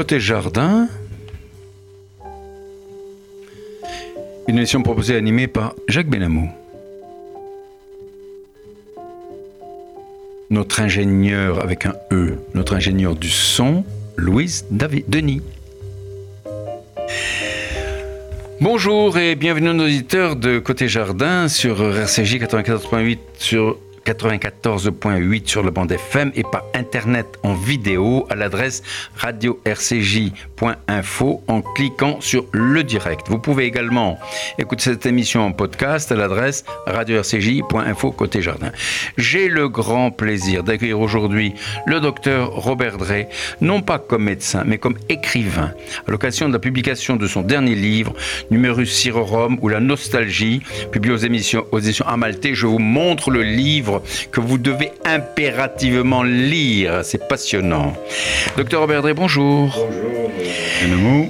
Côté jardin, une émission proposée et animée par Jacques Benamou. Notre ingénieur avec un E, notre ingénieur du son, Louise David Denis. Bonjour et bienvenue aux auditeurs de Côté Jardin sur RCJ 94.8 sur 94.8 sur le bande FM et par internet en vidéo à l'adresse radio-rcj.info en cliquant sur le direct. Vous pouvez également écouter cette émission en podcast à l'adresse radio-rcj.info côté jardin. J'ai le grand plaisir d'accueillir aujourd'hui le docteur Robert Drey, non pas comme médecin, mais comme écrivain, à l'occasion de la publication de son dernier livre, Numerus Sirorum ou La Nostalgie, publié aux émissions, aux éditions Amalté. Je vous montre le livre que vous devez impérativement lire. C'est passionnant. Docteur Robert Drey, bonjour. Bonjour.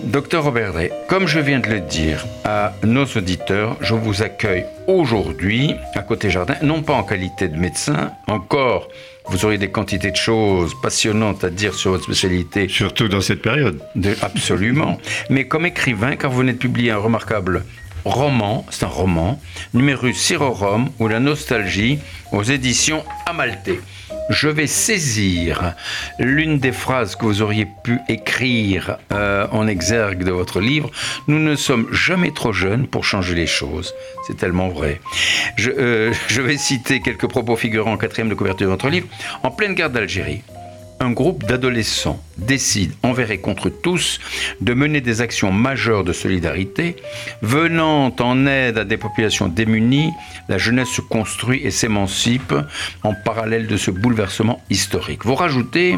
Docteur Robert Drey, comme je viens de le dire à nos auditeurs, je vous accueille aujourd'hui à Côté Jardin, non pas en qualité de médecin, encore vous auriez des quantités de choses passionnantes à dire sur votre spécialité. Surtout dans cette période. absolument. Mais comme écrivain, car vous venez de publier un remarquable roman, c'est un roman, Numerus Sirorum ou La Nostalgie aux éditions Amalté. Je vais saisir l'une des phrases que vous auriez pu écrire euh, en exergue de votre livre. Nous ne sommes jamais trop jeunes pour changer les choses. C'est tellement vrai. Je, euh, je vais citer quelques propos figurant en quatrième de couverture de votre livre. En pleine guerre d'Algérie, un groupe d'adolescents décide envers et contre tous de mener des actions majeures de solidarité, venant en aide à des populations démunies, la jeunesse se construit et s'émancipe en parallèle de ce bouleversement historique. Vous rajoutez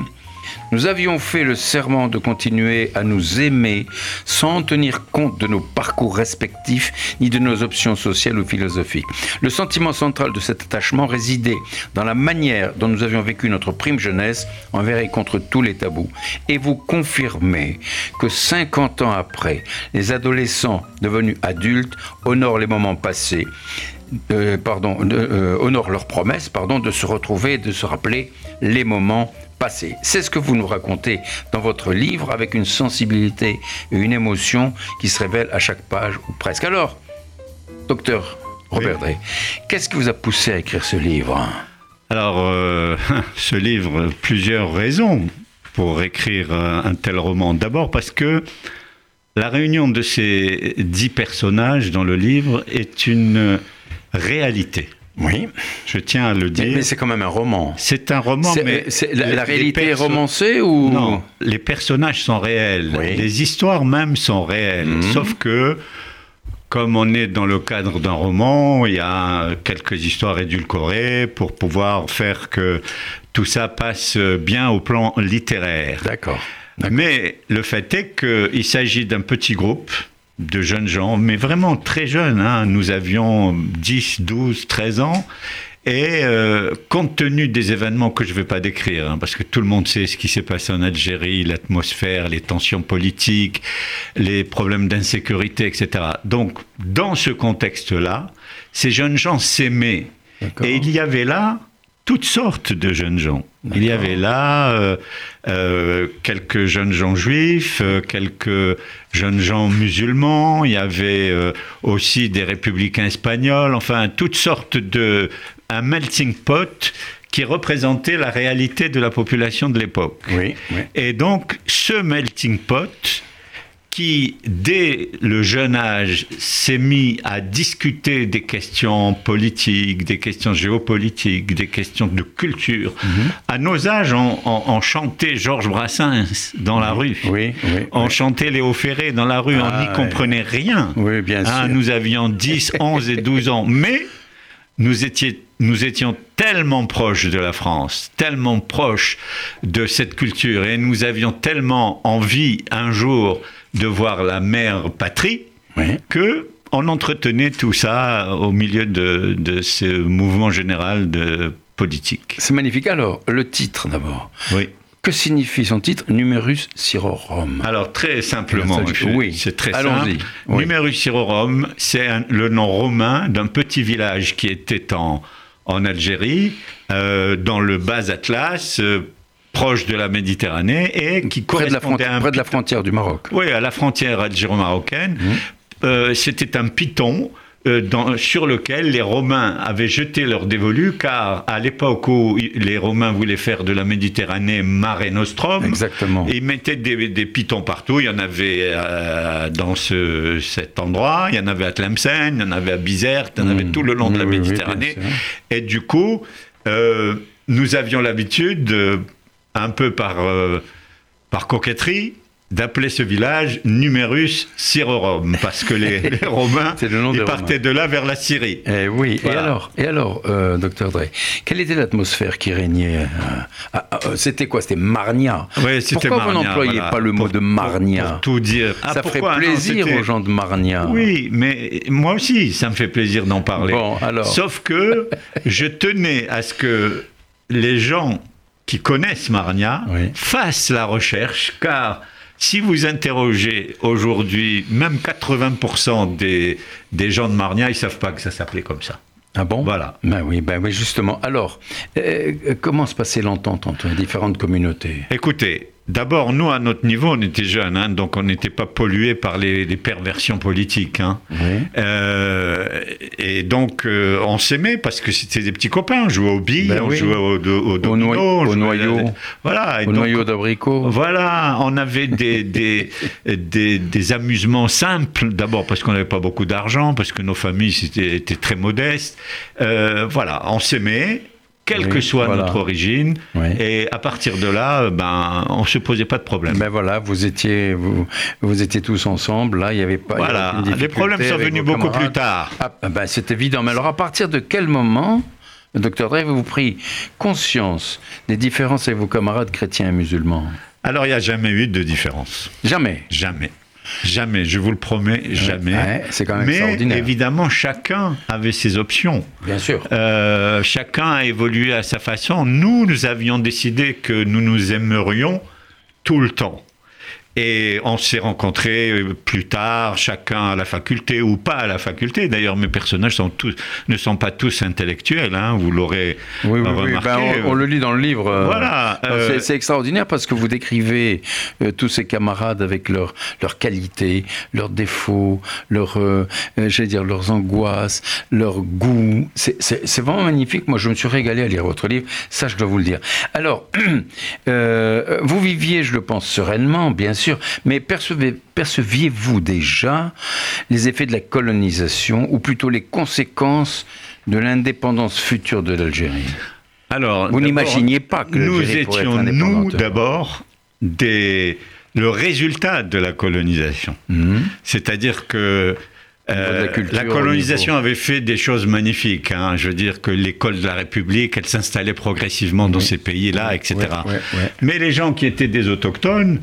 nous avions fait le serment de continuer à nous aimer sans tenir compte de nos parcours respectifs ni de nos options sociales ou philosophiques. Le sentiment central de cet attachement résidait dans la manière dont nous avions vécu notre prime jeunesse envers et contre tous les tabous. Et vous confirmez que 50 ans après, les adolescents devenus adultes honorent les moments passés euh, pardon, euh, honorent leurs promesses pardon, de se retrouver et de se rappeler les moments c'est ce que vous nous racontez dans votre livre avec une sensibilité et une émotion qui se révèlent à chaque page ou presque. Alors, docteur Robert Drey, qu'est-ce qui vous a poussé à écrire ce livre? Alors, euh, ce livre, plusieurs raisons pour écrire un tel roman. D'abord parce que la réunion de ces dix personnages dans le livre est une réalité. Oui. Je tiens à le dire. Mais, c'est quand même un roman. C'est un roman, mais. La, réalité est romancée ou? Non, les personnages sont réels. Les histoires même sont réelles. Mhm. Sauf que, comme on est dans le cadre d'un roman, il y a quelques histoires édulcorées pour pouvoir faire que tout ça passe bien au plan littéraire. D'accord. Mais le fait est qu'il s'agit d'un petit groupe de jeunes gens, mais vraiment très jeunes. Hein. Nous avions 10, 12, 13 ans. Et euh, compte tenu des événements que je ne vais pas décrire, hein, parce que tout le monde sait ce qui s'est passé en Algérie, l'atmosphère, les tensions politiques, les problèmes d'insécurité, etc. Donc, dans ce contexte-là, ces jeunes gens s'aimaient. Et il y avait là toutes sortes de jeunes gens. Il y avait là euh, euh, quelques jeunes gens juifs, euh, quelques jeunes gens musulmans, il y avait aussi des républicains espagnols, enfin toutes sortes de... un melting pot qui représentait la réalité de la population de l'époque. Oui, Et donc ce melting pot qui, dès le jeune âge, s'est mis à discuter des questions politiques, des questions géopolitiques, des questions de culture. Mhm. À nos âges, on, on- on chantait Georges Brassens dans la rue. Oui, oui. On chantait Léo Ferré dans la rue, on Ah, n'y ouais. comprenait rien. Oui, bien Hein, sûr. nous avions 10, 11 et 12 ans. Mais nous étions, nous étions tellement proches de la France, tellement proches de cette culture, et nous avions tellement envie un jour de voir la mère patrie, Oui. que on entretenait tout ça au milieu de, de ce mouvement général de politique. C'est magnifique. Alors, le titre d'abord. Oui. Que signifie son titre Numerus Sirorum Alors très simplement, je- oui. c'est très simple. Oui. Numerus Sirorum, c'est le nom romain d'un petit village qui était en, en Algérie, euh, dans le bas Atlas, euh, proche de la Méditerranée, et qui près, de la, correspondait fronti- à un près de la frontière du Maroc. oui, à la frontière algéro-marocaine. Mmh. Euh, C'était un piton. euh, dans- sur lequel les Romains avaient jeté leur dévolu, car à l'époque où les Romains voulaient faire de la Méditerranée Mare Nostrum, Exactement. ils mettaient des, des pitons partout. Il y en avait euh, dans ce, cet endroit, il y en avait à Tlemcen, il y en avait à Bizerte, il y en avait Mmh. tout le long de la Oui, oui, oui, Méditerranée. et du coup, nous avions l'habitude, un peu par, euh, par coquetterie, d'appeler ce village Numerus Syrorum, parce que les, les Romains, le nom ils partaient de là vers la Syrie. Eh oui, Voilà. et alors, et alors euh, docteur Drey, quelle était l'atmosphère qui régnait euh, ah, ah, euh, C'était quoi C'était Marnia. Pourquoi vous Marnia, n'employez voilà. pas le mot Pour- de Marnia Pour tout dire. Ah, Ça ferait Non, plaisir aux gens de Marnia. Oui, mais moi aussi, ça me fait plaisir d'en parler. Bon, alors. Sauf que je tenais à ce que les gens qui connaissent Marnia Oui. fassent la recherche, car si vous interrogez aujourd'hui, même 80% des, des gens de Marnia, ils savent pas que ça s'appelait comme ça. Ah bon? Voilà. Ben oui, ben oui, justement. Alors, euh, comment se passait l'entente entre les différentes communautés? Écoutez, d'abord, nous, à notre niveau, on était jeunes, hein, donc on n'était pas pollués par les, les perversions politiques. hein. Oui. Euh, et donc, euh, on s'aimait parce que c'était des petits copains. On jouait aux billes, Ben on oui. jouait au, au au noyau. Voilà. et Au donc, noyau d'abricot Voilà, on avait des, des, des, des amusements simples, d'abord parce qu'on n'avait pas beaucoup d'argent, parce que nos familles étaient, étaient très modestes. Euh, voilà, on s'aimait, quelle Oui, que soit voilà. notre origine, Oui. et à partir de là, ben, on se posait pas de problème. Ben voilà, vous étiez, vous, vous étiez tous ensemble, là, il n'y avait pas... il y avait voilà, les problèmes sont venus beaucoup camarades. plus tard. Ah, ben c'est évident. Mais alors, à partir de quel moment, le docteur Drey, vous pris conscience des différences avec vos camarades chrétiens et musulmans? Alors, il n'y a jamais eu de différence. Jamais? Jamais. Jamais, je vous le promets, jamais. Ouais, c'est quand même Mais extraordinaire. évidemment, chacun avait ses options. Bien sûr. Euh, chacun a évolué à sa façon. Nous, nous avions décidé que nous nous aimerions tout le temps. Et on s'est rencontrés euh, plus tard, chacun à la faculté ou pas à la faculté. D'ailleurs, mes personnages sont tous, ne sont pas tous intellectuels, hein, vous l'aurez Oui, oui, oui. remarqué. Ben, on, on le lit dans le livre. euh, Voilà, c'est- euh, C'est extraordinaire parce que vous décrivez euh, tous ces camarades avec leurs qualités, leurs défauts, leurs, euh, dire, leurs angoisses, leurs goûts. C'est- vraiment magnifique. Moi, je me suis régalé à lire votre livre. Ça, je dois vous le dire. Alors, vous viviez, je le pense, sereinement, bien sûr, mais percevez- perceviez-vous déjà les effets de la colonisation, ou plutôt les conséquences de l'indépendance future de l'Algérie? Alors, Vous n'imaginiez pas que nous être étions, nous, d'abord, des, le résultat de la colonisation. Mhm. C'est-à-dire que La euh, la colonisation avait fait des choses magnifiques. hein. Je veux dire que l'école de la République, elle s'installait progressivement dans ces pays-là, etc. Mais les gens qui étaient des autochtones,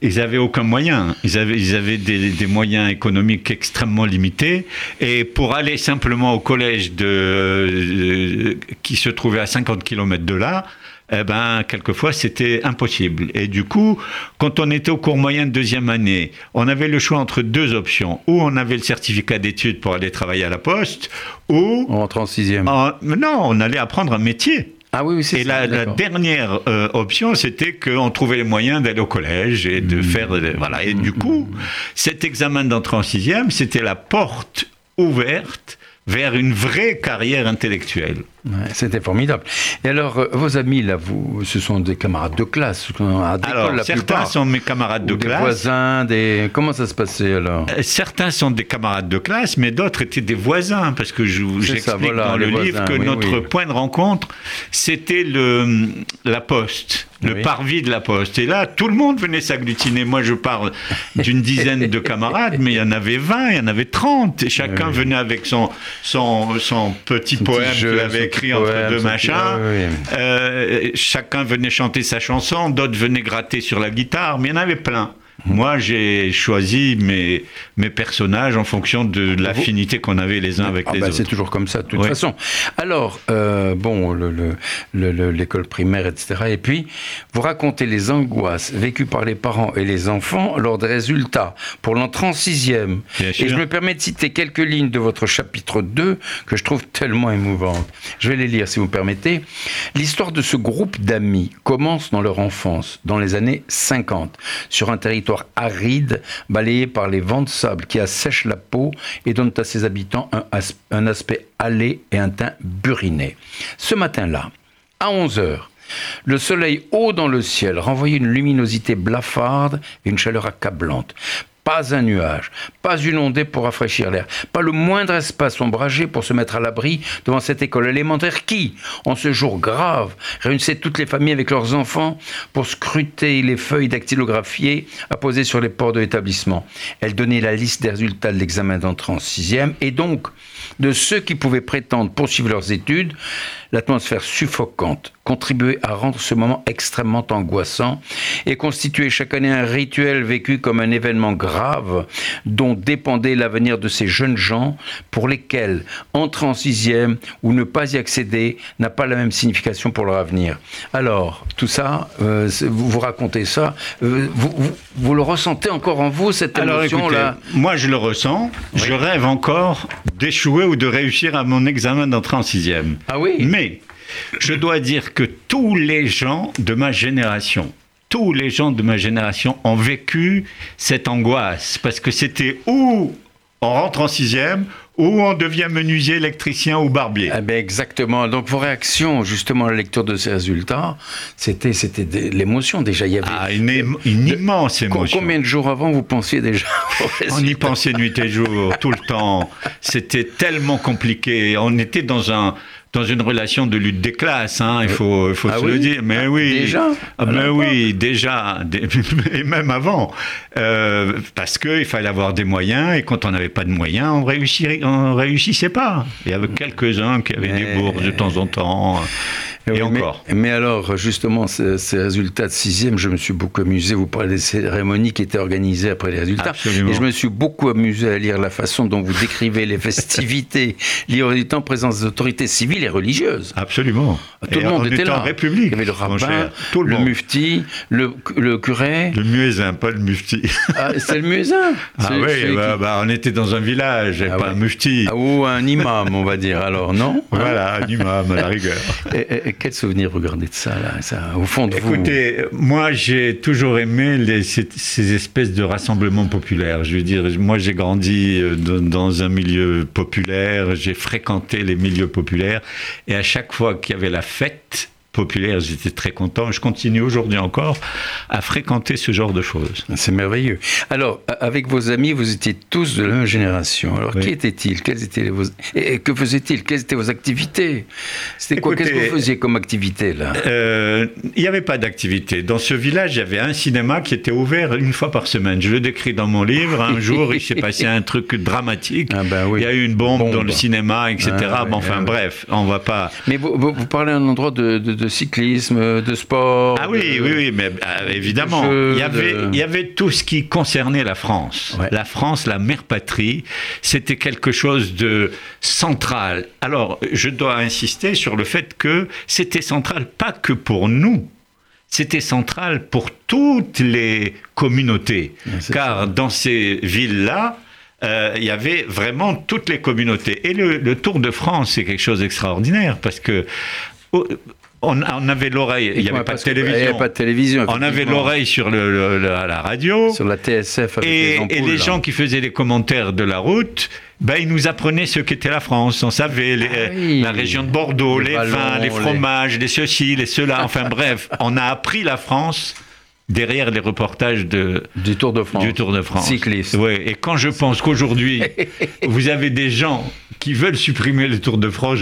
ils avaient aucun moyen. Ils avaient, ils avaient des, des moyens économiques extrêmement limités. Et pour aller simplement au collège de, euh, qui se trouvait à 50 km de là, eh ben, quelquefois, c'était impossible. Et du coup, quand on était au cours moyen de deuxième année, on avait le choix entre deux options. Ou on avait le certificat d'études pour aller travailler à la poste, ou... On rentre en sixième. en- non, on allait apprendre un métier. Ah oui, oui, c'est Et ça. la, la dernière euh, option, c'était qu'on trouvait les moyens d'aller au collège et Mmh. de faire. Voilà. Et du coup, cet examen d'entrée en sixième, c'était la porte ouverte vers une vraie carrière intellectuelle. Ouais, C'était formidable. Et alors, euh, vos amis, là, vous, ce sont des camarades de classe à Alors, la certains plupart, sont mes camarades de ou des classe. voisins, des... Comment ça se passait alors? Euh, Certains sont des camarades de classe, mais d'autres étaient des voisins, parce que je j'explique ça, voilà, dans le livre que oui, notre oui. point de rencontre, c'était le, la poste, le Oui. parvis de la poste. Et là, tout le monde venait s'agglutiner. Moi, je parle d'une dizaine de camarades, mais il y en avait 20, il y en avait 30, et chacun Oui. venait avec son, son, son petit Son poème qu'il avait écrit entre deux machins. Euh, chacun venait chanter sa chanson, d'autres venaient gratter sur la guitare, mais il y en avait plein. Moi, j'ai choisi mes, mes personnages en fonction de l'affinité qu'on avait les uns avec Ah les bah, autres. C'est toujours comme ça, de toute façon. Alors, euh, bon, le- le- le- le- l'école primaire, etc. Et puis, vous racontez les angoisses vécues par les parents et les enfants lors des résultats pour l'entrée en sixième. Bien Et sûr. je me permets de citer quelques lignes de votre chapitre 2 que je trouve tellement émouvantes. Je vais les lire, si vous permettez. L'histoire de ce groupe d'amis commence dans leur enfance, dans les années 50, sur un territoire aride, balayé par les vents de sable qui assèchent la peau et donnent à ses habitants un, un aspect hâlé et un teint buriné. Ce matin-là, à 11 heures, le soleil haut dans le ciel renvoyait une luminosité blafarde et une chaleur accablante. Pas un nuage, pas une ondée pour rafraîchir l'air, pas le moindre espace ombragé pour se mettre à l'abri devant cette école élémentaire qui, en ce jour grave, réunissait toutes les familles avec leurs enfants pour scruter les feuilles dactylographiées apposées sur les portes de l'établissement. Elle donnait la liste des résultats de l'examen d'entrée en sixième et donc de ceux qui pouvaient prétendre poursuivre leurs études, l'atmosphère suffocante contribuait à rendre ce moment extrêmement angoissant et constituait chaque année un rituel vécu comme un événement grave dont dépendait l'avenir de ces jeunes gens pour lesquels entrer en sixième ou ne pas y accéder n'a pas la même signification pour leur avenir. Alors, tout ça, euh, vous, vous racontez ça, euh, vous, vous- vous le ressentez encore en vous, cette émotion-là moi je le ressens, je rêve encore d'échouer ou de réussir à mon examen d'entrée en sixième. Ah oui Mais je dois dire que tous les gens de ma génération, tous les gens de ma génération ont vécu cette angoisse parce que c'était ou on rentre en sixième ou on devient menuisier, électricien ou barbier. Eh ben exactement. Donc vos réactions justement à la lecture de ces résultats, c'était c'était l'émotion déjà. Il y avait Ah, une, émo- une immense émotion. combien de jours avant vous pensiez déjà On y pensait nuit et jour, tout le temps. C'était tellement compliqué. On était dans un dans une relation de lutte des classes, hein, il faut, Ah se oui le dire. Mais oui. Déjà Ah, mais oui, déjà. Dé- Et même avant. Euh, parce qu'il fallait avoir des moyens, et quand on n'avait pas de moyens, on réussirait, on réussissait pas. Il y avait quelques-uns qui avaient Mais- des bourses de temps en temps. Et Oui, encore. Mais, alors, justement, ces, ces résultats de sixième, je me suis beaucoup amusé. Vous parlez des cérémonies qui étaient organisées après les résultats. Absolument. Et je me suis beaucoup amusé à lire la façon dont vous décrivez les festivités liées résultats en présence des autorités civiles et religieuses. Absolument. Tout Et le monde on était là. République. Il y avait le rabbin, cher. Tout le, mufti, le, le curé. Le muezzin, pas le mufti. Ah, c'est le muezzin. Ah oui, bah, qui- bah, on était dans un village, et Ah pas ouais. un mufti. Ah, ou un imam, on va dire. Alors, non Hein Voilà, un imam à la rigueur. Et- et quel souvenir regardez de ça, là, au fond de vous Écoutez, moi j'ai toujours aimé ces, ces espèces de rassemblements populaires. Je veux dire, moi j'ai grandi euh, dans un milieu populaire, j'ai fréquenté les milieux populaires, et à chaque fois qu'il y avait la fête populaire, j'étais très content. Je continue aujourd'hui encore à fréquenter ce genre de choses. C'est merveilleux. Alors, avec vos amis, vous étiez tous de la même génération. Alors, Oui. qui étaient-ils? Quelles étaient vos... Et que faisaient-ils? Quelles étaient vos activités? C'était quoi? Qu'est-ce que vous faisiez comme activité, là? Euh, Il n'y avait pas d'activité. Dans ce village, il y avait un cinéma qui était ouvert une fois par semaine. Je le décris dans mon livre. Un jour, il s'est passé un truc dramatique. Ah ben oui. Il y a eu une bombe, Bombe. dans le cinéma, etc. Ah Bon, oui, enfin ah bref, on va pas. Mais vous, vous, vous parlez d'un endroit de, de- de cyclisme, de sport Ah oui, de- oui, oui, mais euh, évidemment, jeux, il y avait, de- il y avait tout ce qui concernait la France. Ouais. La France, la mère patrie, c'était quelque chose de central. Alors, je dois insister sur le fait que c'était central pas que pour nous. C'était central pour toutes les communautés, car dans ces villes-là, euh, il y avait vraiment toutes les communautés. Et le, le Tour de France, c'est quelque chose d'extraordinaire, parce que on, on avait l'oreille, il n'y avait pas de télévision. avait pas de télévision. On avait l'oreille sur le- la radio. Sur la TSF avec Et, les et les là. gens qui faisaient les commentaires de la route, ben, il nous apprenait ce qu'était la France. On savait les- Ah oui. la région de Bordeaux, Les les, ballons, vins, les les- fromages, les ceci, les cela. Enfin bref, on a appris la France derrière les reportages de, Du Tour de France. du Tour de France. Cycliste. Ouais, et quand je pense qu'aujourd'hui, vous avez des gens qui veulent supprimer le Tour de France,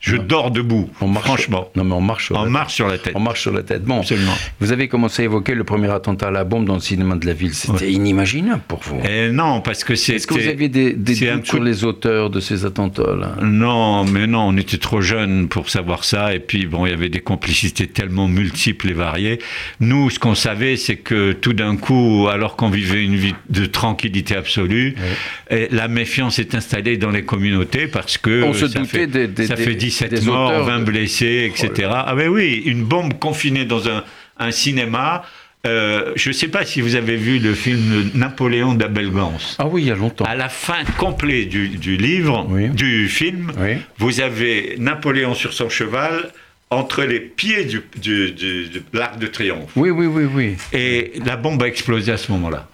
je, dors debout. On marche, franchement. Non, mais on marche sur On la marche sur la tête. On marche sur la tête. Bon, Absolument. vous avez commencé à évoquer le premier attentat à la bombe dans le cinéma de la ville. C'était inimaginable pour vous. Et non, parce que c'est. Est-ce que vous aviez des, des doutes coup sur les auteurs de ces attentats-là? Non, mais non, on était trop jeunes pour savoir ça. Et puis, bon, il y avait des complicités tellement multiples et variées. Nous, ce qu'on savait, c'est que tout d'un coup, alors qu'on vivait une vie de tranquillité absolue, la méfiance est installée dans les communautés parce que On se ça, doutait fait, des- des- ça fait 17 des morts, auteurs 20 de- blessés, etc. Ah ben oui, une bombe confinée dans un, un cinéma. Euh, je ne sais pas si vous avez vu le film Napoléon d'Abel Gans. Ah oui, il y a longtemps. À la fin complète du, du livre, Oui. du film, Oui. vous avez Napoléon sur son cheval entre les pieds du, du- du- de l'arc de triomphe. Oui, oui, oui, oui. Et la bombe a explosé à ce moment-là.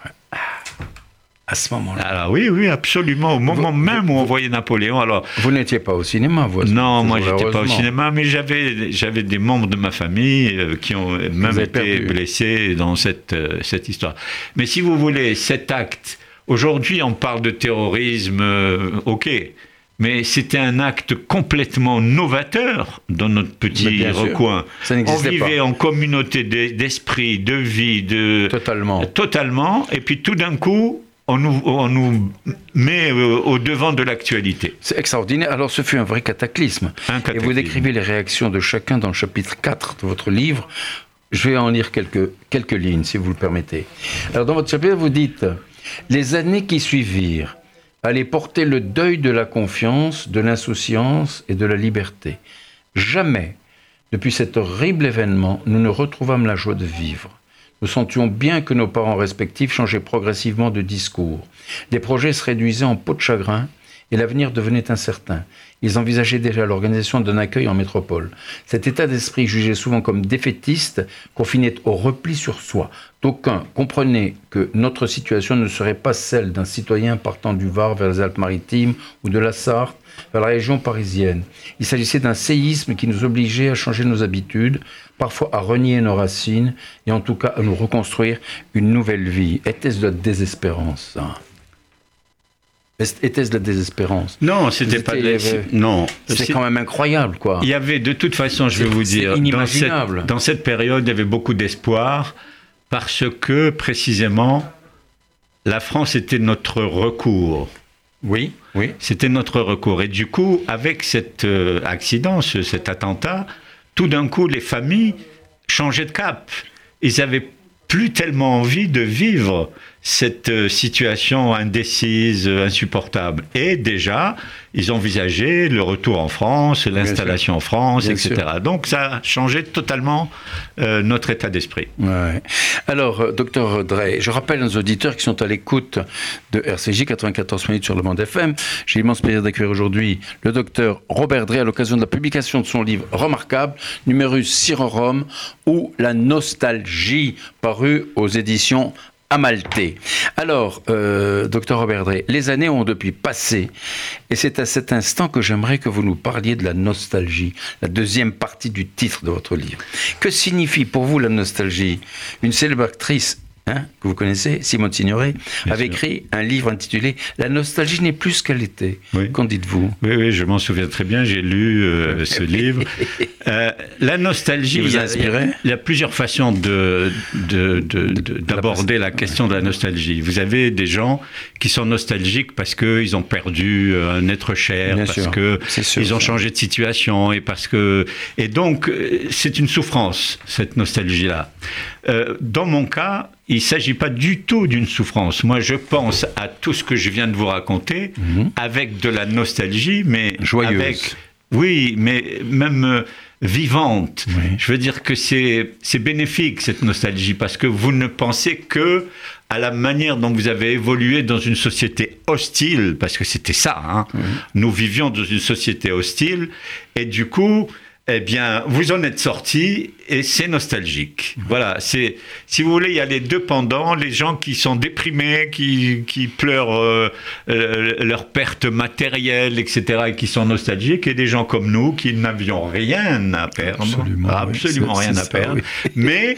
À ce moment-là. Alors oui, oui, absolument. Au moment même où on voyait Napoléon. Alors Vous n'étiez pas au cinéma, vous non, moi j'étais pas au cinéma, mais j'avais j'avais des membres de ma famille euh, qui ont même été perdu. blessés dans cette euh, cette histoire. Mais si vous voulez, cet acte. Aujourd'hui, on parle de terrorisme, euh, ok. Mais c'était un acte complètement novateur dans notre petit recoin. Ça On vivait pas. en communauté d'e- d'esprit, de vie, de Totalement. totalement. Et puis tout d'un coup, on nous, on nous met euh, au devant de l'actualité. C'est extraordinaire. Alors, ce fut un vrai cataclysme. Un Et vous cataclysme. décrivez les réactions de chacun dans le chapitre 4 de votre livre. Je vais en lire quelques, quelques lignes, si vous le permettez. Alors, dans votre chapitre, vous dites Les années qui suivirent allaient porter le deuil de la confiance, de l'insouciance et de la liberté. Jamais, depuis cet horrible événement, nous ne retrouvâmes la joie de vivre. Nous sentions bien que nos parents respectifs changeaient progressivement de discours. Les projets se réduisaient en peau de chagrin et l'avenir devenait incertain. Ils envisageaient déjà l'organisation d'un accueil en métropole. Cet état d'esprit, jugé souvent comme défaitiste, confinait au repli sur soi. D'aucuns comprenaient que notre situation ne serait pas celle d'un citoyen partant du Var vers les Alpes-Maritimes ou de la Sarthe vers la région parisienne. Il s'agissait d'un séisme qui nous obligeait à changer nos habitudes, parfois à renier nos racines et en tout cas à nous reconstruire une nouvelle vie. Était-ce de la désespérance? Était-ce de la désespérance? Non, c'était pas de la- Non, C'est quand même incroyable, quoi. Il y avait de toute façon, je vais vous dire, dans cette, inimaginable. dans cette période, il y avait beaucoup d'espoir parce que précisément, la France était notre recours. Oui, oui. C'était notre recours. Et du coup, avec cet euh, accident, ce- cet attentat, tout d'un coup, les familles changeaient de cap. Ils avaient plus tellement envie de vivre cette euh, situation indécise, euh, insupportable. Et déjà, ils envisageaient le retour en France, l'installation en France, Bien etc. Donc ça a changé totalement euh, notre état d'esprit. Ouais. Alors, docteur Drey, je rappelle nos auditeurs qui sont à l'écoute de RCJ 94 minutes sur le monde FM. J'ai l'immense plaisir d'accueillir aujourd'hui le docteur Robert Drey à l'occasion de la publication de son livre remarquable, Numerus Sirorum ou La nostalgie, paru aux éditions Amalté. Alors, euh, docteur Robert Drey, les années ont depuis passé, et c'est à cet instant que j'aimerais que vous nous parliez de la nostalgie, la deuxième partie du titre de votre livre. Que signifie pour vous la nostalgie? Une célèbre actrice hein, que vous connaissez, Simone Signoret, Bien avait sûr. écrit un livre intitulé La nostalgie n'est plus ce qu'elle était. Oui. Qu'en dites-vous? Oui, oui, je m'en souviens très bien, j'ai lu euh, ce livre. Euh, la nostalgie, Il vous il y, a, il y a plusieurs façons de, de- de- de- d'aborder la question de la nostalgie. Vous avez des gens qui sont nostalgiques parce qu'ils ont perdu euh, un être cher, Bien parce sûr, que c'est sûr, ils ont changé de situation et parce que et donc euh, c'est une souffrance cette nostalgie-là. Euh, dans mon cas, il ne s'agit pas du tout d'une souffrance. Moi, je pense à tout ce que je viens de vous raconter avec de la nostalgie, mais Mhm. Joyeuse. avec oui, mais même vivante. Oui. Je veux dire que c'est c'est bénéfique cette nostalgie parce que vous ne pensez que à la manière dont vous avez évolué dans une société hostile, parce que c'était ça. hein. Nous vivions dans une société hostile et du coup. Eh bien, vous en êtes sorti et c'est nostalgique. Voilà, c'est, si vous voulez, il y a les deux pendants, les gens qui sont déprimés, qui, qui pleurent euh, euh, leur perte matérielle, etc., et qui sont nostalgiques, et des gens comme nous qui n'avions rien à perdre, Absolument, absolument oui, c'est- rien à ça, perdre, oui. mais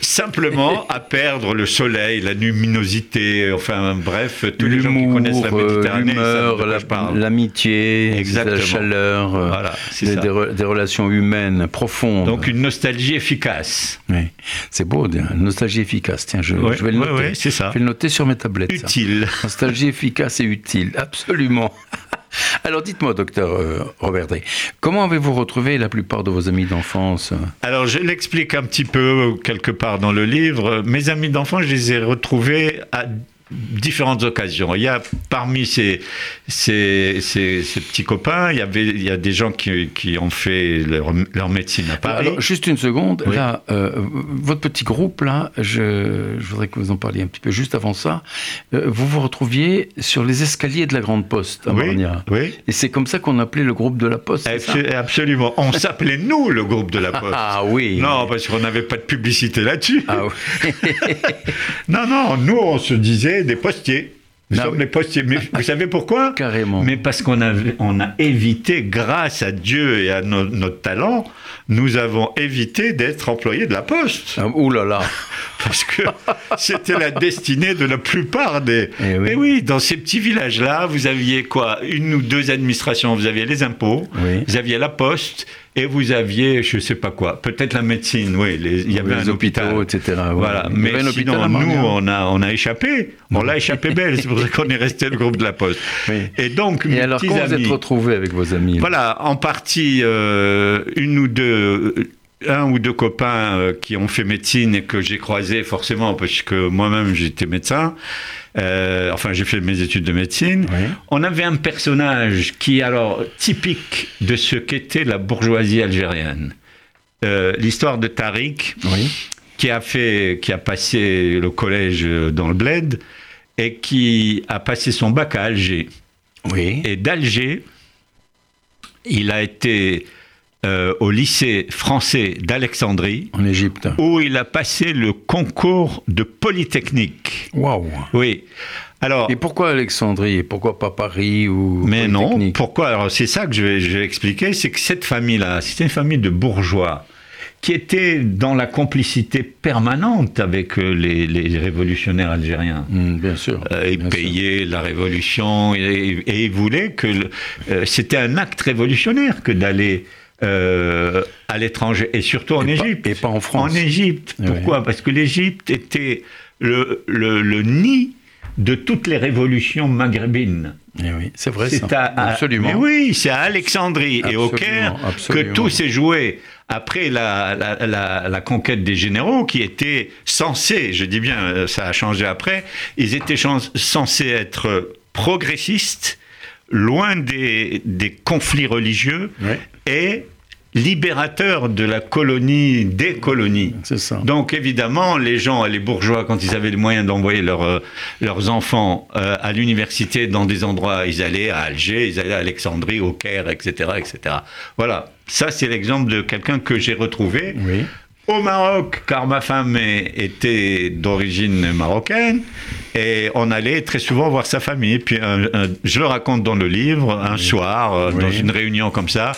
simplement à perdre le soleil, la luminosité, enfin bref, tous les gens qui connaissent la euh, Méditerranée la- l'amitié, la chaleur, euh, Voilà, des, des re- des relations humaines profondes. Donc une nostalgie efficace, Oui. C'est beau, une nostalgie efficace. Tiens, je, vais le noter. c'est ça. Je vais le noter sur mes tablettes. ça. utile. Nostalgie efficace et utile, absolument. Alors dites-moi, docteur euh, Robert comment avez-vous retrouvé la plupart de vos amis d'enfance? Alors, je l'explique un petit peu quelque part dans le livre. Mes amis d'enfance, je les ai retrouvés à différentes occasions. Il y a parmi ces, ces, ces, ces petits copains, il y, avait, il y a des gens qui, qui ont fait leur, leur médecine à Paris. Alors, juste une seconde. Oui. Là, euh, votre petit groupe, là, je, je voudrais que vous en parliez un petit peu. Juste avant ça, euh, vous vous retrouviez sur les escaliers de la Grande Poste à oui, Marnia. oui. Et c'est comme ça qu'on appelait le groupe de la Poste. Absolument. On s'appelait nous le groupe de la Poste. Ah oui. Non, parce qu'on n'avait pas de publicité là-dessus. Ah oui. Non, non, nous, on se disait des postiers. Nous Ah sommes oui. des postiers. Mais vous savez pourquoi Carrément. Mais parce qu'on a, on a évité, grâce à Dieu et à no- notre talent, nous avons évité d'être employés de la poste. Ah, ouh là là. Parce que c'était la destinée de la plupart des. Eh oui. Mais oui, dans ces petits villages-là, vous aviez quoi? Une ou deux administrations. Vous aviez les impôts, Oui. vous aviez la poste, et vous aviez, je sais pas quoi, peut-être la médecine. Oui, les- il y avait les un hôpitaux, etc. ouais. Voilà, mais sinon, nous, on a, on a échappé. On l'a échappé belle, c'est pour ça qu'on est resté le groupe de la Poste. Oui. Et donc, Et alors, comment vous êtes retrouvés avec vos amis là? Voilà, en partie, euh, une ou deux, un ou deux copains euh, qui ont fait médecine et que j'ai croisés forcément, parce que moi-même j'étais médecin. Euh, enfin, j'ai fait mes études de médecine. Oui. On avait un personnage qui est alors typique de ce qu'était la bourgeoisie algérienne. Euh, L'histoire de Tariq, Oui. qui a fait, qui a passé le collège dans le Bled et qui a passé son bac à Alger. Oui. Et d'Alger, il a été euh, au lycée français d'Alexandrie, En Égypte. où il a passé le concours de Polytechnique. Waouh. Oui. Alors, Et pourquoi Alexandrie Et pourquoi pas Paris ou mais non, pourquoi? Alors, c'est ça que je vais, je vais expliquer, c'est que cette famille-là, c'était une famille de bourgeois qui était dans la complicité permanente avec euh, les, les révolutionnaires algériens. Hmm, Bien sûr. Euh, ils bien sûr. payaient la révolution et, et ils voulaient que euh, c'était un acte révolutionnaire que d'aller euh, à l'étranger et surtout en Et Égypte. et pas en France. En Égypte. Ouais. Pourquoi? Parce que l'Égypte était le, le- le nid de toutes les révolutions maghrébines. Eh oui, c'est vrai C'est ça. à- Absolument. Mais oui, c'est à Alexandrie et au Absolument, Caire que tout s'est joué après la, la- la- la conquête des généraux qui étaient censés, je dis bien, euh, ça a changé après, ils étaient censés être progressistes, loin des, des conflits religieux et libérateurs de la colonie, des colonies. c'est ça. Donc évidemment, les gens, les bourgeois, quand ils avaient les moyens d'envoyer leurs, euh, leurs enfants euh, à l'université dans des endroits, ils allaient à Alger, ils allaient à Alexandrie, au Caire, etc., etc. Voilà, ça c'est l'exemple de quelqu'un que j'ai retrouvé Oui. au Maroc, car ma femme est- était d'origine marocaine, et on allait très souvent voir sa famille. Puis un- un- je le raconte dans le livre, un soir, euh, Oui. dans une réunion comme ça,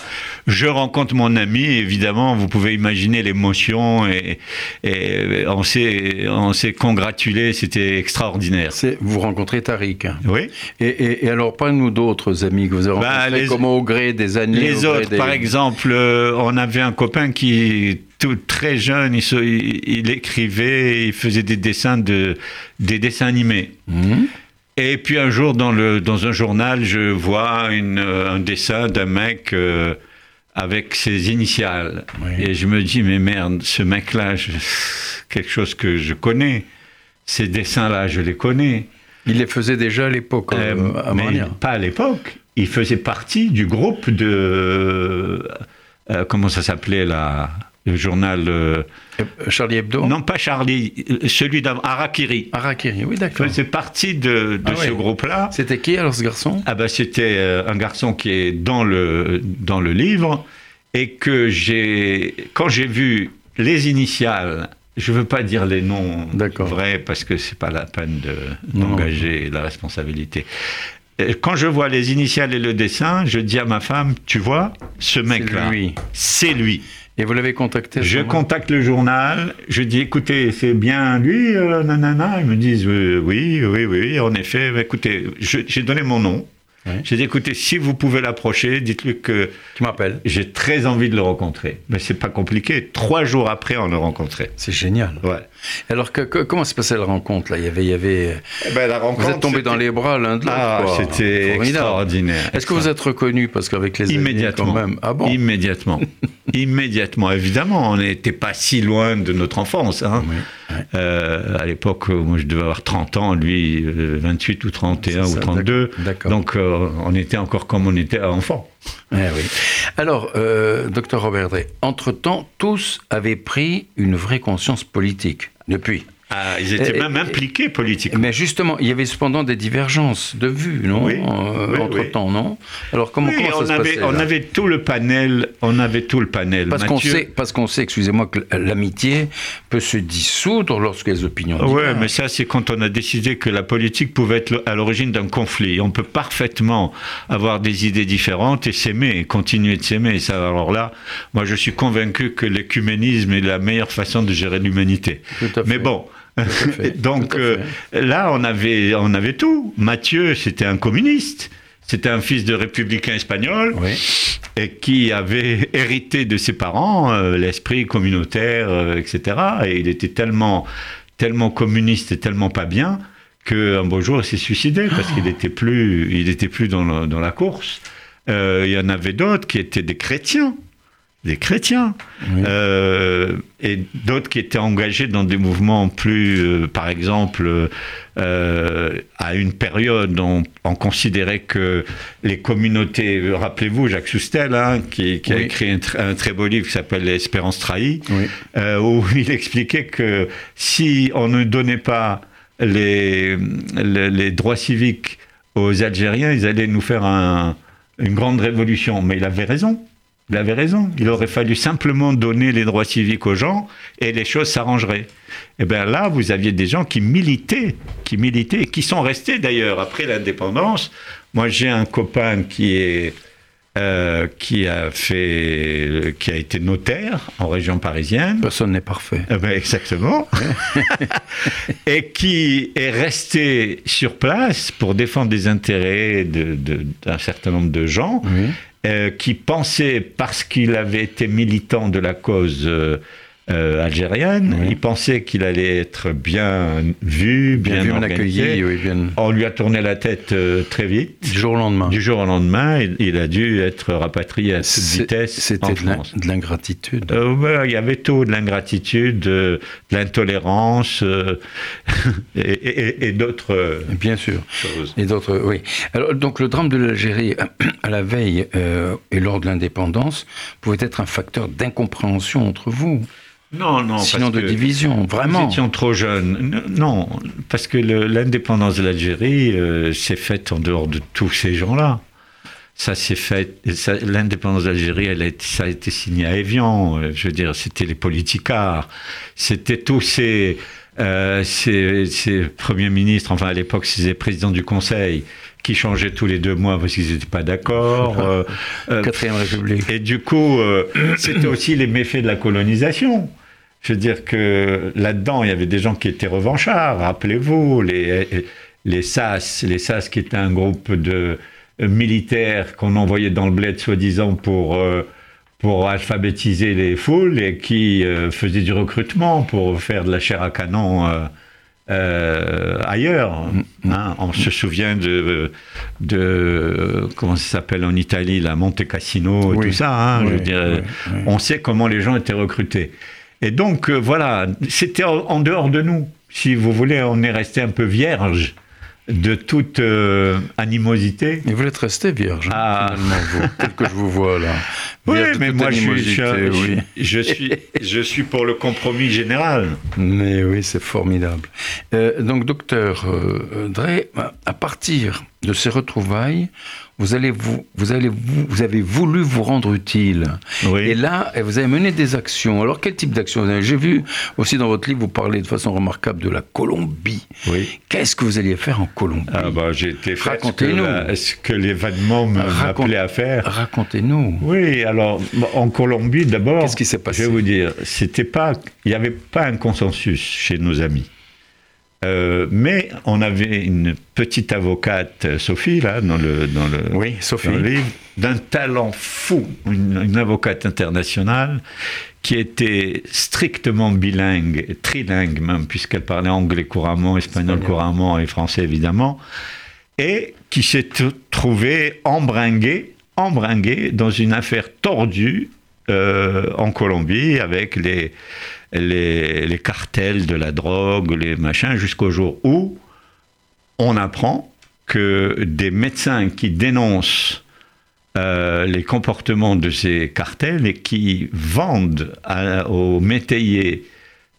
je rencontre mon ami, évidemment, vous pouvez imaginer l'émotion, et, et on s'est on s'est congratulé, c'était extraordinaire. C'est- Vous rencontrez Tariq. Oui Et, et- et alors, pas nous d'autres amis que vous avez Bah, rencontrés, les- comme au gré des années. Les autres, des- par exemple, euh, on avait un copain qui, tout très jeune, il, se- il- il écrivait, il faisait des dessins de, des dessins animés. Hmm Et puis un jour, dans, le, dans un journal, je vois une, euh, un dessin d'un mec euh, avec ses initiales. Oui. Et je me dis, mais merde, ce mec-là, je- quelque chose que je connais. Ces dessins-là, je les connais. Il les faisait déjà à l'époque, euh, Euh, à mais pas à l'époque. Il faisait partie du groupe de. euh, comment ça s'appelait là Le journal. euh, Euh, Charlie Hebdo non, pas Charlie, euh, celui d'avant. Harakiri, oui, Il d'accord. faisait partie de, de Ah ce groupe-là. C'était qui alors ce garçon? Ah ben, c'était euh, un garçon qui est dans le, dans le livre. et que j'ai, quand j'ai vu les initiales, je veux pas dire les noms vrais parce que c'est pas la peine de, d'engager la responsabilité. Et Quand je vois les initiales et le dessin, je dis à ma femme, tu vois, ce mec-là, c'est lui. Et vous l'avez contacté Je contacte le journal, je dis écoutez, c'est bien lui, euh, nanana. Ils me disent euh, oui, oui, oui, en effet. Bah, écoutez, j'ai donné mon nom. J'ai dit écoutez, si vous pouvez l'approcher, dites-lui que Tu m'appelles. j'ai très envie de le rencontrer. Mais c'est pas compliqué. Trois jours après, on le rencontrait. C'est génial. Ouais. Alors, que, que- comment se passait la rencontre là? Il y avait, il y avait... Eh ben, la rencontre. Vous êtes tombé dans les bras l'un de l'autre. Ah, c'était extraordinaire. Est-ce que vous êtes reconnu? Parce qu'avec les Immédiatement. quand même. Ah bon? Immédiatement. Immédiatement. Évidemment, on n'était pas si loin de notre enfance. hein. Oui. Euh, à l'époque, euh, moi je devais avoir 30 ans, lui euh, 28 ou 31 C'est ou ça, 32. d'accord. Donc euh, on était encore comme on était enfant. Eh oui. Alors, euh, docteur Robert Drey, entre-temps, tous avaient pris une vraie conscience politique depuis. Ah, ils étaient même impliqués politiquement. Mais justement, il y avait cependant des divergences de vues, non Oui, Euh, oui, Entre-temps, non Alors, comment, Oui, comment ça on, se avait, passait on avait tout le panel. On avait tout le panel. Parce qu'on sait, parce qu'on sait, excusez-moi, que l'amitié peut se dissoudre lorsque les opinions divergent. mais ça, c'est quand on a décidé que la politique pouvait être à l'origine d'un conflit. On peut parfaitement avoir des idées différentes et s'aimer, continuer de s'aimer. Ça, alors là, moi, je suis convaincu que l'écuménisme est la meilleure façon de gérer l'humanité. Tout à fait. Mais bon. Donc euh, là, on avait, on avait tout. Mathieu, c'était un communiste. C'était un fils de républicain espagnol Oui. et qui avait hérité de ses parents euh, l'esprit communautaire, euh, etc. Et il était tellement, tellement communiste et tellement pas bien qu'un beau jour il s'est suicidé parce qu'il était plus, il était plus dans, le- dans la course. Il y en avait d'autres qui étaient des chrétiens, des chrétiens, Oui. euh, et d'autres qui étaient engagés dans des mouvements plus, euh, par exemple, euh, à une période, on, on considérait que les communautés, rappelez-vous Jacques Soustel, hein, qui, qui a écrit un, tr- un très beau livre qui s'appelle L'Espérance trahie, Oui. où il expliquait que si on ne donnait pas les, les, les droits civiques aux Algériens, ils allaient nous faire un- une grande révolution. Mais il avait raison. Il avait raison. Il aurait fallu simplement donner les droits civiques aux gens et les choses s'arrangeraient. Et bien là, vous aviez des gens qui militaient, qui militaient, et qui sont restés d'ailleurs après l'indépendance. Moi, j'ai un copain qui est euh, qui a fait, qui a été notaire en région parisienne. Personne n'est parfait. Eh ben, exactement. et qui est resté sur place pour défendre des intérêts de- de- d'un certain nombre de gens Oui. Euh, qui pensaient, parce qu'il avait été militant de la cause euh, algérienne, Oui. il pensait qu'il allait être bien vu, bien, Bien vu, bien organisé. accueilli, oui, bien. On lui a tourné la tête euh, très vite. Du jour au lendemain. Du jour au lendemain, il, il a dû être rapatrié à toute vitesse C'était de l'ingratitude. Euh, il y avait tout, de l'ingratitude, de, de l'intolérance et, et- et d'autres Bien sûr. choses. Et d'autres, oui. Alors, donc, le drame de l'Algérie, à la veille et lors de l'indépendance, pouvait être un facteur d'incompréhension entre vous, Non, non, sinon parce de que division, vraiment. Nous étions trop jeunes. Non, parce que l'indépendance de l'Algérie euh, s'est faite en dehors de tous ces gens-là. Ça s'est fait. L'indépendance d'Algérie, elle a été- ça a été signé à Évian. euh, Je veux dire, c'était les politicards, c'était tous ces, euh, ces, ces premiers ministres. Enfin, à l'époque, c'était présidents du Conseil qui changeaient tous les deux mois parce qu'ils n'étaient pas d'accord. euh, euh, Quatrième République. et du coup, euh, c'était aussi les méfaits de la colonisation. Je veux dire que là-dedans, il y avait des gens qui étaient revanchards. Rappelez-vous, les, les SAS, les SAS qui étaient un groupe de militaires qu'on envoyait dans le bled soi-disant pour, euh, pour alphabétiser les foules et qui euh, faisaient du recrutement pour faire de la chair à canon euh, euh, ailleurs. hein. on se souvient de, de comment ça s'appelle en Italie, la Monte Cassino et Oui. tout ça. hein. Je Oui, veux dire, oui, oui. on sait comment les gens étaient recrutés. Et donc, euh, voilà, c'était en, dehors de nous. Si vous voulez, on est resté un peu vierge de toute euh, animosité. Et vous êtes resté vierge, hein, Ah. finalement, vous, tel que je vous vois là. Oui, mais moi, je suis, animosité, je, oui. je suis, je suis pour le compromis général. Mais oui, c'est formidable. Euh, donc, docteur euh, Drey, à partir de ces retrouvailles, vous, allez vous, vous, allez vous, vous avez voulu vous rendre utile. Oui. Et là, vous avez mené des actions. Alors, quel type d'actions J'ai vu aussi dans votre livre, vous parlez de façon remarquable de la Colombie. Oui. Qu'est-ce que vous alliez faire en Colombie? Ah bah, j'ai été Racontez-nous. ce que l'événement m'appelait à faire. Racontez-nous. Oui, alors en Colombie d'abord, Qu'est-ce qui s'est passé Je vais vous dire, c'était pas, il n'y avait pas un consensus chez nos amis. Euh, mais on avait une petite avocate, Sophie, là, dans le, dans le, Oui, Sophie. dans le livre, d'un talent fou, une, une avocate internationale qui était strictement bilingue, trilingue même, puisqu'elle parlait anglais couramment, espagnol couramment et français évidemment, et qui s'est trouvée embringuée, embringuée dans une affaire tordue euh, en Colombie avec les, les, cartels de la drogue, les machins, jusqu'au jour où on apprend que des médecins qui dénoncent euh, les comportements de ces cartels et qui vendent aux métayers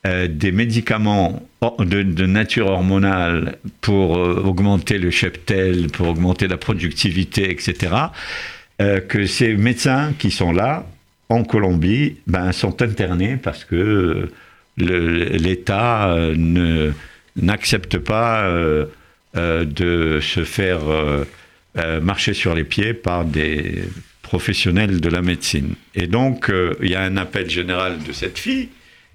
euh, des médicaments de, nature hormonale pour euh, augmenter le cheptel, pour augmenter la productivité, etc., que ces médecins qui sont là, en Colombie, ben, sont internés parce que l'État euh, n'accepte pas euh, euh, de se faire marcher sur les pieds par des professionnels de la médecine. Et donc, il y a un appel général de cette fille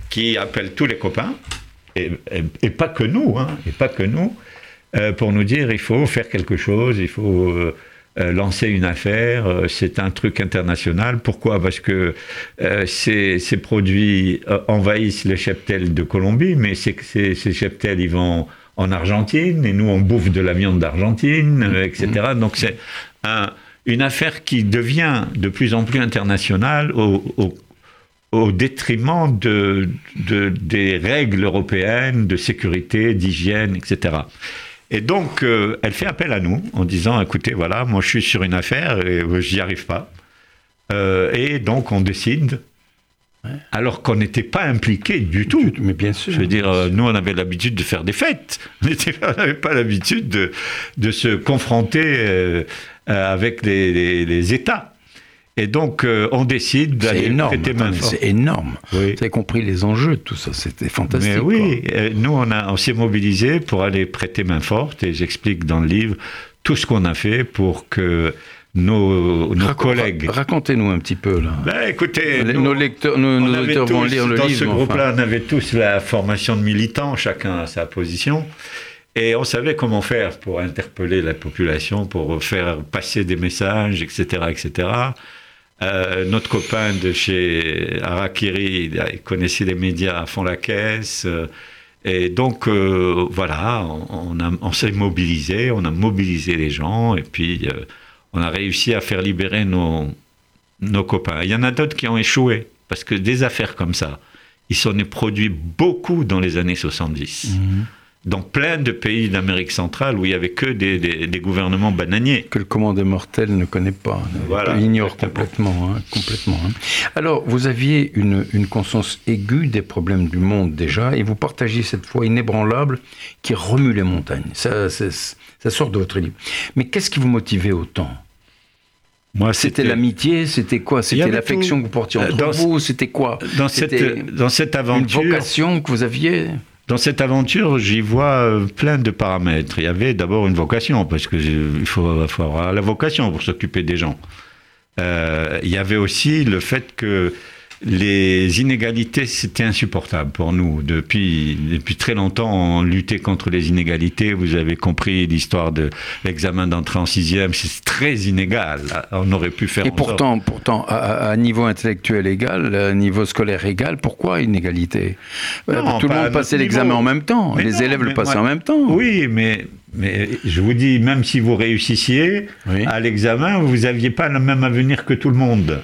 qui appelle tous les copains, et, et- pas que nous, hein, et pas que nous, pour nous dire il faut faire quelque chose, il faut euh, lancer une affaire, euh, c'est un truc international. Pourquoi? Parce que euh, ces, ces produits envahissent le cheptel de Colombie, mais ces, ces cheptels, ils vont en Argentine, et nous, on bouffe de la viande d'Argentine, etc. Donc c'est un- une affaire qui devient de plus en plus internationale au, au- au détriment de, de- des règles européennes de sécurité, d'hygiène, etc. Et donc, euh, elle fait appel à nous en disant, écoutez, voilà, moi je suis sur une affaire et euh, j'y arrive pas. Euh, et donc, on décide, alors qu'on n'était pas impliqué du tout. Mais bien sûr. Je veux dire, euh, nous, on avait l'habitude de faire des fêtes. On n'avait pas l'habitude de, de se confronter avec les, les- les États. Et donc, euh, on décide d'aller prêter main forte. C'est énorme. Oui. Vous avez compris les enjeux de tout ça. C'était fantastique. Mais oui, euh, nous, on, a- on s'est mobilisés pour aller prêter main forte. Et j'explique dans le livre tout ce qu'on a fait pour que nos, collègues... Racontez-nous un petit peu là. Ben, écoutez, nos lecteurs, nos, nos vont lire le dans livre. ce enfin. groupe-là, on avait tous la formation de militants, chacun à sa position. Et on savait comment faire pour interpeller la population, pour faire passer des messages, etc. etc. Euh, notre copain de chez Arakiri, il il connaissait les médias à fond la caisse. euh, et donc, euh, voilà, on, s'est mobilisé, on a mobilisé les gens, et puis on a réussi à faire libérer nos, copains. Il y en a d'autres qui ont échoué, parce que des affaires comme ça, ils s'en est produit beaucoup dans les années 70. Mhm. Dans plein de pays d'Amérique centrale où il n'y avait que des, des- des gouvernements bananiers. que le commandant mortel ne connaît pas, Voilà, ignore exactement. complètement. hein, complètement hein. Alors, vous aviez une, une conscience aiguë des problèmes du monde déjà, et vous partagiez cette foi inébranlable qui remue les montagnes. Ça, sort de votre livre. Mais qu'est-ce qui vous motivait autant? Moi, C'était l'amitié C'était quoi? C'était l'affection que vous portiez Euh, entre dans vous C'était quoi? dans cette, dans cette une aventure. vocation que vous aviez? Dans cette aventure, j'y vois euh, plein de paramètres. Il y avait d'abord une vocation, parce que euh, faut avoir la vocation pour s'occuper des gens. Euh, il y avait aussi le fait que les inégalités, c'était insupportable pour nous. Depuis, depuis très longtemps, on luttait contre les inégalités. Vous avez compris l'histoire de l'examen d'entrée en sixième, c'est très inégal. On aurait pu faire Et sorte- pourtant, pourtant à, niveau intellectuel égal, à niveau scolaire égal, pourquoi inégalité? Euh, Non, Tout le monde passait l'examen en même temps. Mais les non, élèves le passaient moi- en même temps. Oui, mais, mais je vous dis, même si vous réussissiez Oui. à l'examen, vous n'aviez pas le même avenir que tout le monde.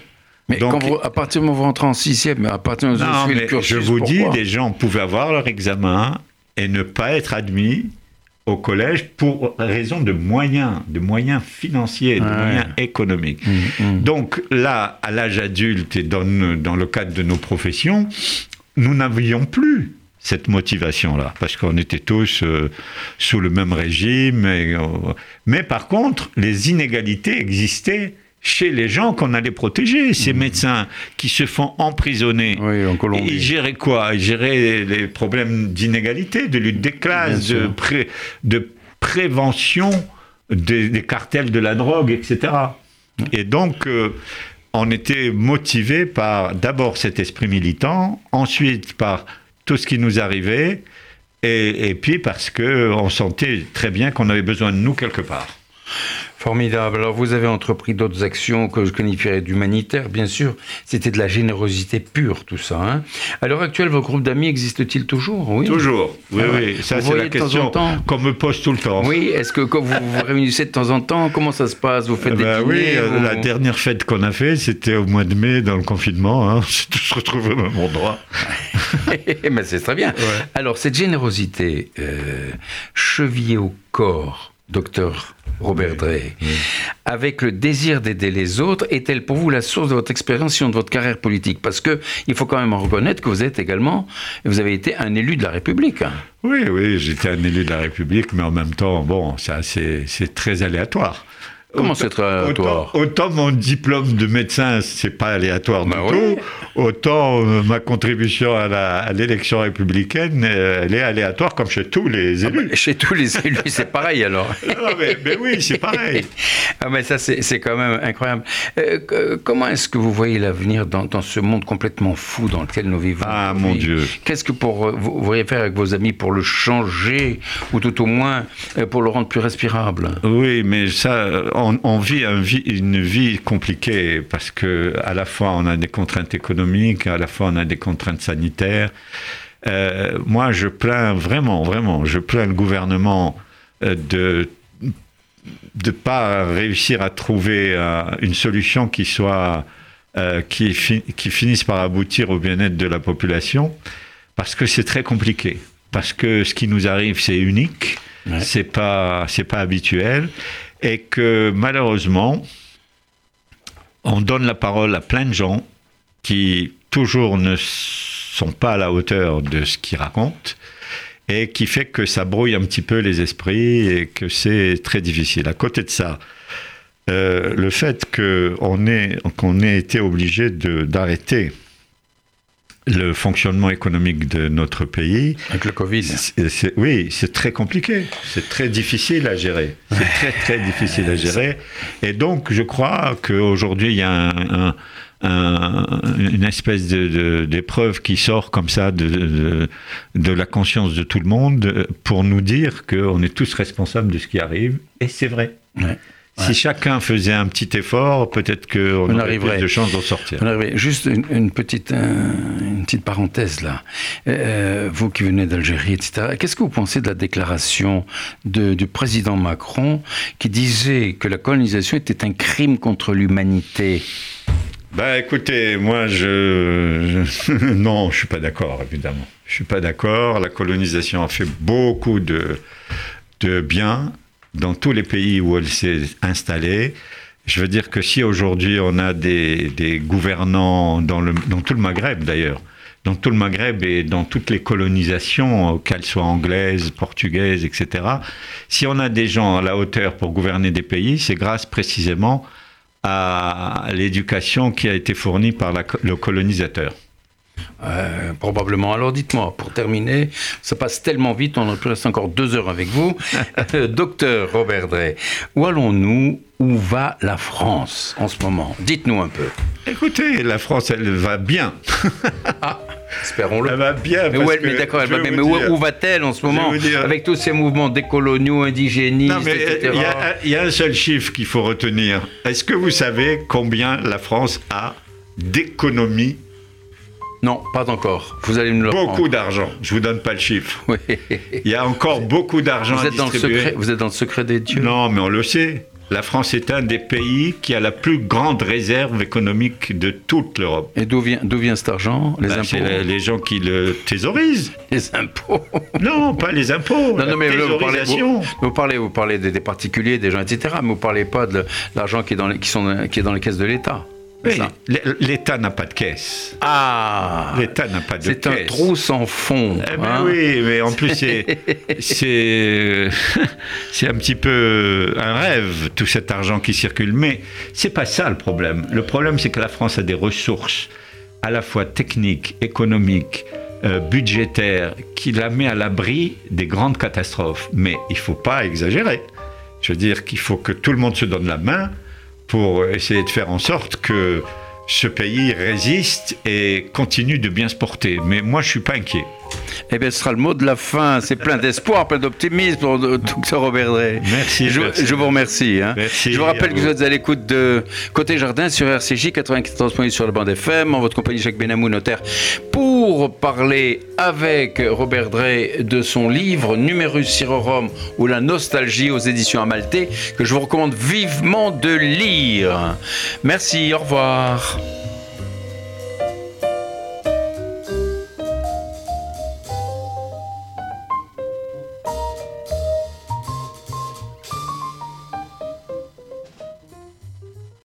Mais Donc- quand vous- à partir du moment où vous rentrez en sixième, à partir du moment où vous le cursus, je vous dis, des gens pouvaient avoir leur examen et ne pas être admis au collège pour raison de moyens, de moyens financiers, de moyens économiques. Hum, hum. Donc là, à l'âge adulte et dans, dans le cadre de nos professions, nous n'avions plus cette motivation-là, parce qu'on était tous euh, sous le même régime. Et, euh, mais par contre, les inégalités existaient chez les gens qu'on allait protéger, ces mmh. médecins qui se font emprisonner. Oui, en Colombie. Ils géraient quoi? Ils géraient les problèmes d'inégalité, de lutte des classes, de, de, prévention des, cartels de la drogue, etc. Et donc, euh, on était motivé par d'abord cet esprit militant, ensuite par tout ce qui nous arrivait, et, et puis parce qu'on sentait très bien qu'on avait besoin de nous quelque part. Formidable. Alors vous avez entrepris d'autres actions que je qualifierais d'humanitaires, bien sûr. C'était de la générosité pure, tout ça. Hein. À l'heure actuelle, vos groupes d'amis existe-t-il toujours? Oui. Toujours. Oui, ah oui. Ça, c'est la question qu'on me pose tout le temps. Oui. Est-ce que quand vous vous réunissez de temps en temps, comment ça se passe? Vous faites des ben Oui. Euh, la dernière fête qu'on a fait, c'était au mois de mai, dans le confinement. Hein. On s'est tous retrouvés au même endroit. Mais c'est très bien. Alors cette générosité euh, chevillée au corps, docteur Robert Drey, avec le désir d'aider les autres, est-elle pour vous la source de votre expérience et de votre carrière politique? Parce que il faut quand même reconnaître que vous êtes également, vous avez été un élu de la République. Hein. Oui, oui, j'étais un élu de la République, mais en même temps, bon, c'est très aléatoire. Comment c'est aléatoire autant, mon diplôme de médecin, c'est pas aléatoire du bah tout, autant euh, ma contribution à l'élection républicaine, euh, elle est aléatoire comme chez tous les ah élus. Bah, chez tous les élus, c'est pareil alors. Ah, mais, oui, c'est pareil. ah, mais ça, c'est quand même incroyable. Euh, comment est-ce que vous voyez l'avenir dans, dans, ce monde complètement fou dans lequel nous vivons Ah, mon Dieu. Qu'est-ce que pour, vous pourriez faire avec vos amis pour le changer, ou tout au moins pour le rendre plus respirable? Oui, mais ça on, vit, une vie compliquée parce que à la fois on a des contraintes économiques, à la fois on a des contraintes sanitaires. Euh, moi, je plains vraiment, vraiment, je plains le gouvernement euh, de ne pas réussir à trouver euh, une solution qui soit qui, qui finisse par aboutir au bien-être de la population, parce que c'est très compliqué, parce que ce qui nous arrive c'est unique, c'est pas c'est pas habituel, et que malheureusement, on donne la parole à plein de gens qui toujours ne sont pas à la hauteur de ce qu'ils racontent et qui fait que ça brouille un petit peu les esprits et que c'est très difficile. À côté de ça, euh, le fait qu'on ait, qu'on ait été obligé d'arrêter le fonctionnement économique de notre pays. Avec le Covid. oui, c'est très compliqué. C'est très difficile à gérer. C'est très, très difficile à gérer. Et donc, je crois qu'aujourd'hui, il y a une espèce d'épreuve qui sort comme ça de, de, la conscience de tout le monde pour nous dire qu'on est tous responsables de ce qui arrive. Et c'est vrai. Si chacun faisait un petit effort, peut-être qu'on aurait plus de chances d'en sortir. Juste une, petite, une petite parenthèse là. Euh, vous qui venez d'Algérie, etc., qu'est-ce que vous pensez de la déclaration du président Macron qui disait que la colonisation était un crime contre l'humanité? Bah écoutez, moi je, non, je suis pas d'accord évidemment. Je suis pas d'accord. La colonisation a fait beaucoup de de bien dans tous les pays où elle s'est installée. Je veux dire que si aujourd'hui on a des, gouvernants dans tout le Maghreb d'ailleurs, dans tout le Maghreb et dans toutes les colonisations, qu'elles soient anglaises, portugaises, etc., si on a des gens à la hauteur pour gouverner des pays, c'est grâce précisément à l'éducation qui a été fournie par le colonisateur. Euh, probablement. Alors dites-moi, pour terminer, ça passe tellement vite, on aurait pu rester encore deux heures avec vous. Euh, docteur Robert Drey, où allons-nous? Où va la France en ce moment? Dites-nous un peu. Écoutez, la France, elle va bien. ah, espérons-le. Elle va bien. Mais, d'accord, elle va bien. Mais où, va-t-elle en ce moment? Avec tous ces mouvements décoloniaux, indigénistes, etc. Il y, a un seul chiffre qu'il faut retenir. Est-ce que vous savez combien la France a d'économies non, pas encore. Vous allez me le Beaucoup d'argent. Je vous donne pas le chiffre. Oui. Il y a encore beaucoup d'argent à distribuer. vous êtes dans le secret des dieux. Non, mais on le sait. La France est un des pays qui a la plus grande réserve économique de toute l'Europe. Et d'où vient, vient cet argent? Les bah, impôts C'est les gens qui le thésaurisent. Les impôts Non, pas les impôts. Non, non mais vous parlez, vous, parlez, vous parlez des, particuliers, des gens, etc. Mais vous ne parlez pas de l'argent qui, les, qui, qui est dans les caisses de l'État. L'État n'a pas de caisse. Ah L'État n'a pas de C'est un caisse. trou sans fond. Eh ben hein. oui, mais en plus, c'est, un petit peu un rêve, tout cet argent qui circule. Mais c'est pas ça le problème. Le problème, c'est que la France a des ressources à la fois techniques, économiques, euh, budgétaires, qui la met à l'abri des grandes catastrophes. Mais il faut pas exagérer. Je veux dire qu'il faut que tout le monde se donne la main pour essayer de faire en sorte que ce pays résiste et continue de bien se porter. Mais moi, je suis pas inquiet. Eh bien, ce sera le mot de la fin. C'est plein d'espoir, plein d'optimisme pour le docteur Robert Drey. Merci, Je, merci. je vous remercie. hein. Merci je vous rappelle que vous. vous êtes à l'écoute de Côté Jardin sur RCJ 94.8 sur le bande FM, en votre compagnie Jacques Benamou, notaire, pour parler avec Robert Drey de son livre Numerus Sirorum ou la nostalgie aux éditions Amalté, que je vous recommande vivement de lire. Merci, au revoir.